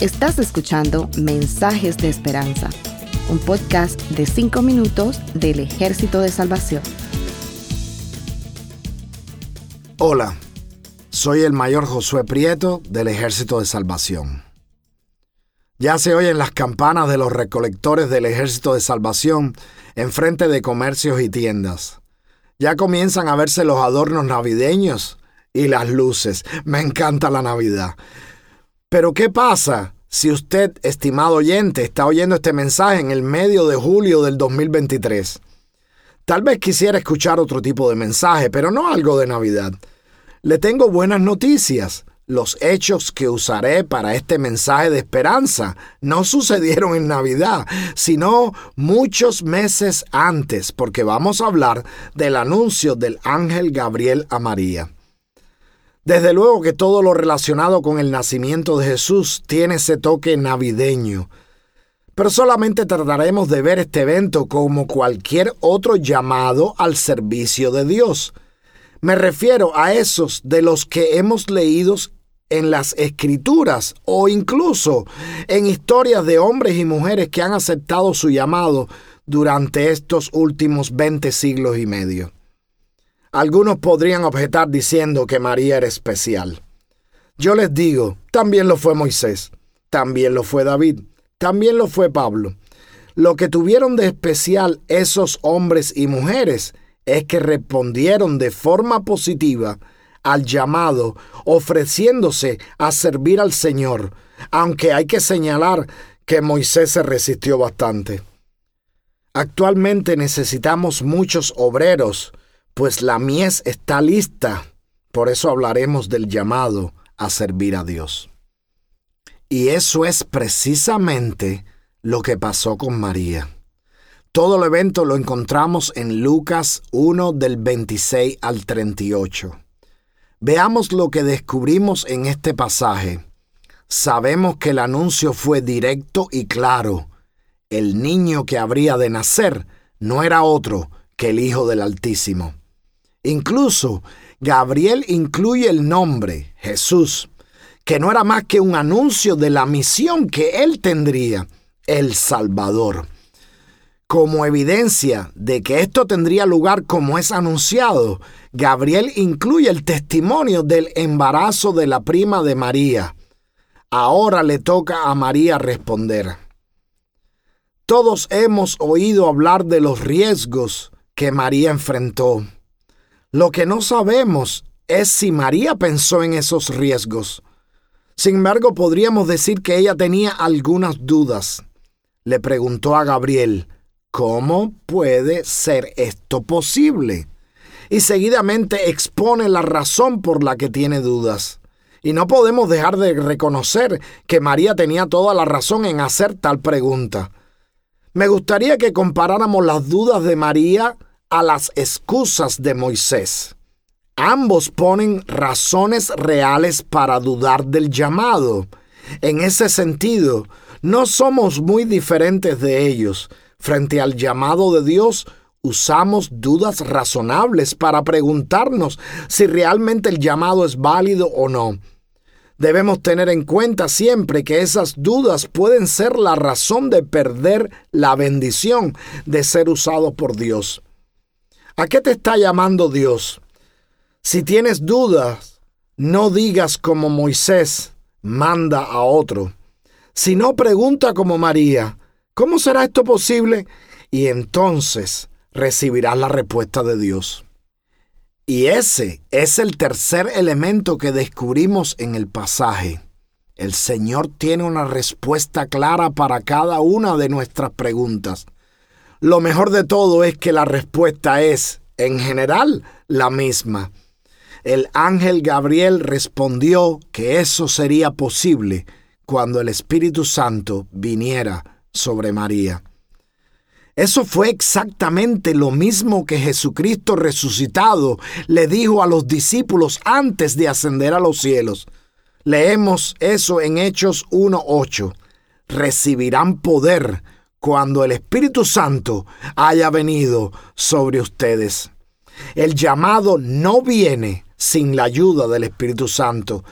Estás escuchando Mensajes de Esperanza, un podcast de 5 minutos del Ejército de Salvación. Hola, soy el mayor Josué Prieto del Ejército de Salvación. Ya se oyen las campanas de los recolectores del Ejército de Salvación en frente de comercios y tiendas. Ya comienzan a verse los adornos navideños y las luces. Me encanta la Navidad. Pero ¿qué pasa si usted, estimado oyente, está oyendo este mensaje en el medio de julio del 2023? Tal vez quisiera escuchar otro tipo de mensaje, pero no algo de Navidad. Le tengo buenas noticias. Los hechos que usaré para este mensaje de esperanza no sucedieron en Navidad, sino muchos meses antes, porque vamos a hablar del anuncio del ángel Gabriel a María. Desde luego que todo lo relacionado con el nacimiento de Jesús tiene ese toque navideño, pero solamente trataremos de ver este evento como cualquier otro llamado al servicio de Dios. Me refiero a esos de los que hemos leído en las escrituras o incluso en historias de hombres y mujeres que han aceptado su llamado durante estos últimos 20 siglos y medio. Algunos podrían objetar diciendo que María era especial. Yo les digo, también lo fue Moisés, también lo fue David, también lo fue Pablo. Lo que tuvieron de especial esos hombres y mujeres es que respondieron de forma positiva al llamado, ofreciéndose a servir al Señor, aunque hay que señalar que Moisés se resistió bastante. Actualmente necesitamos muchos obreros, pues la mies está lista. Por eso hablaremos del llamado a servir a Dios. Y eso es precisamente lo que pasó con María. Todo el evento lo encontramos en Lucas 1 del 26 al 38. Veamos lo que descubrimos en este pasaje. Sabemos que el anuncio fue directo y claro. El niño que habría de nacer no era otro que el Hijo del Altísimo. Incluso Gabriel incluye el nombre, Jesús, que no era más que un anuncio de la misión que él tendría, el Salvador. Como evidencia de que esto tendría lugar como es anunciado, Gabriel incluye el testimonio del embarazo de la prima de María. Ahora le toca a María responder. Todos hemos oído hablar de los riesgos que María enfrentó. Lo que no sabemos es si María pensó en esos riesgos. Sin embargo, podríamos decir que ella tenía algunas dudas. Le preguntó a Gabriel, ¿Cómo puede ser esto posible? Y seguidamente expone la razón por la que tiene dudas. Y no podemos dejar de reconocer que María tenía toda la razón en hacer tal pregunta. Me gustaría que comparáramos las dudas de María a las excusas de Moisés. Ambos ponen razones reales para dudar del llamado. En ese sentido, no somos muy diferentes de ellos, Frente al llamado de Dios, usamos dudas razonables para preguntarnos si realmente el llamado es válido o no. Debemos tener en cuenta siempre que esas dudas pueden ser la razón de perder la bendición de ser usado por Dios. ¿A qué te está llamando Dios? Si tienes dudas, no digas como Moisés, manda a otro. Si no, pregunta como María, ¿Cómo será esto posible? Y entonces recibirás la respuesta de Dios. Y ese es el tercer elemento que descubrimos en el pasaje. El Señor tiene una respuesta clara para cada una de nuestras preguntas. Lo mejor de todo es que la respuesta es, en general, la misma. El ángel Gabriel respondió que eso sería posible cuando el Espíritu Santo viniera sobre María. Eso fue exactamente lo mismo que Jesucristo resucitado le dijo a los discípulos antes de ascender a los cielos. Leemos eso en Hechos 1.8. Recibirán poder cuando el Espíritu Santo haya venido sobre ustedes. El llamado no viene sin la ayuda del Espíritu Santo.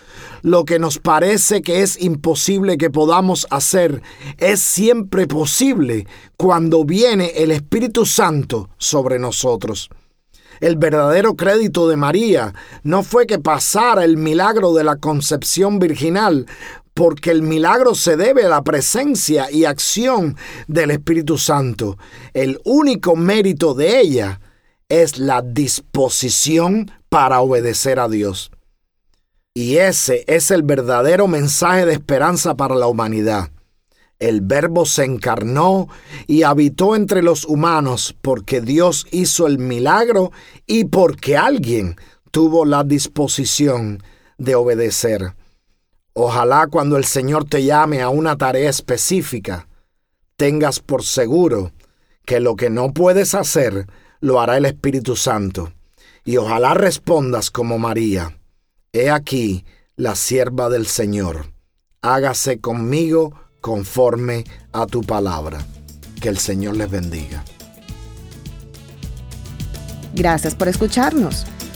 Lo que nos parece que es imposible que podamos hacer es siempre posible cuando viene el Espíritu Santo sobre nosotros. El verdadero crédito de María no fue que pasara el milagro de la concepción virginal, porque el milagro se debe a la presencia y acción del Espíritu Santo. El único mérito de ella es la disposición para obedecer a Dios. Y ese es el verdadero mensaje de esperanza para la humanidad. El Verbo se encarnó y habitó entre los humanos porque Dios hizo el milagro y porque alguien tuvo la disposición de obedecer. Ojalá cuando el Señor te llame a una tarea específica, tengas por seguro que lo que no puedes hacer lo hará el Espíritu Santo. Y ojalá respondas como María. He aquí la sierva del Señor. Hágase conmigo conforme a tu palabra. Que el Señor les bendiga. Gracias por escucharnos.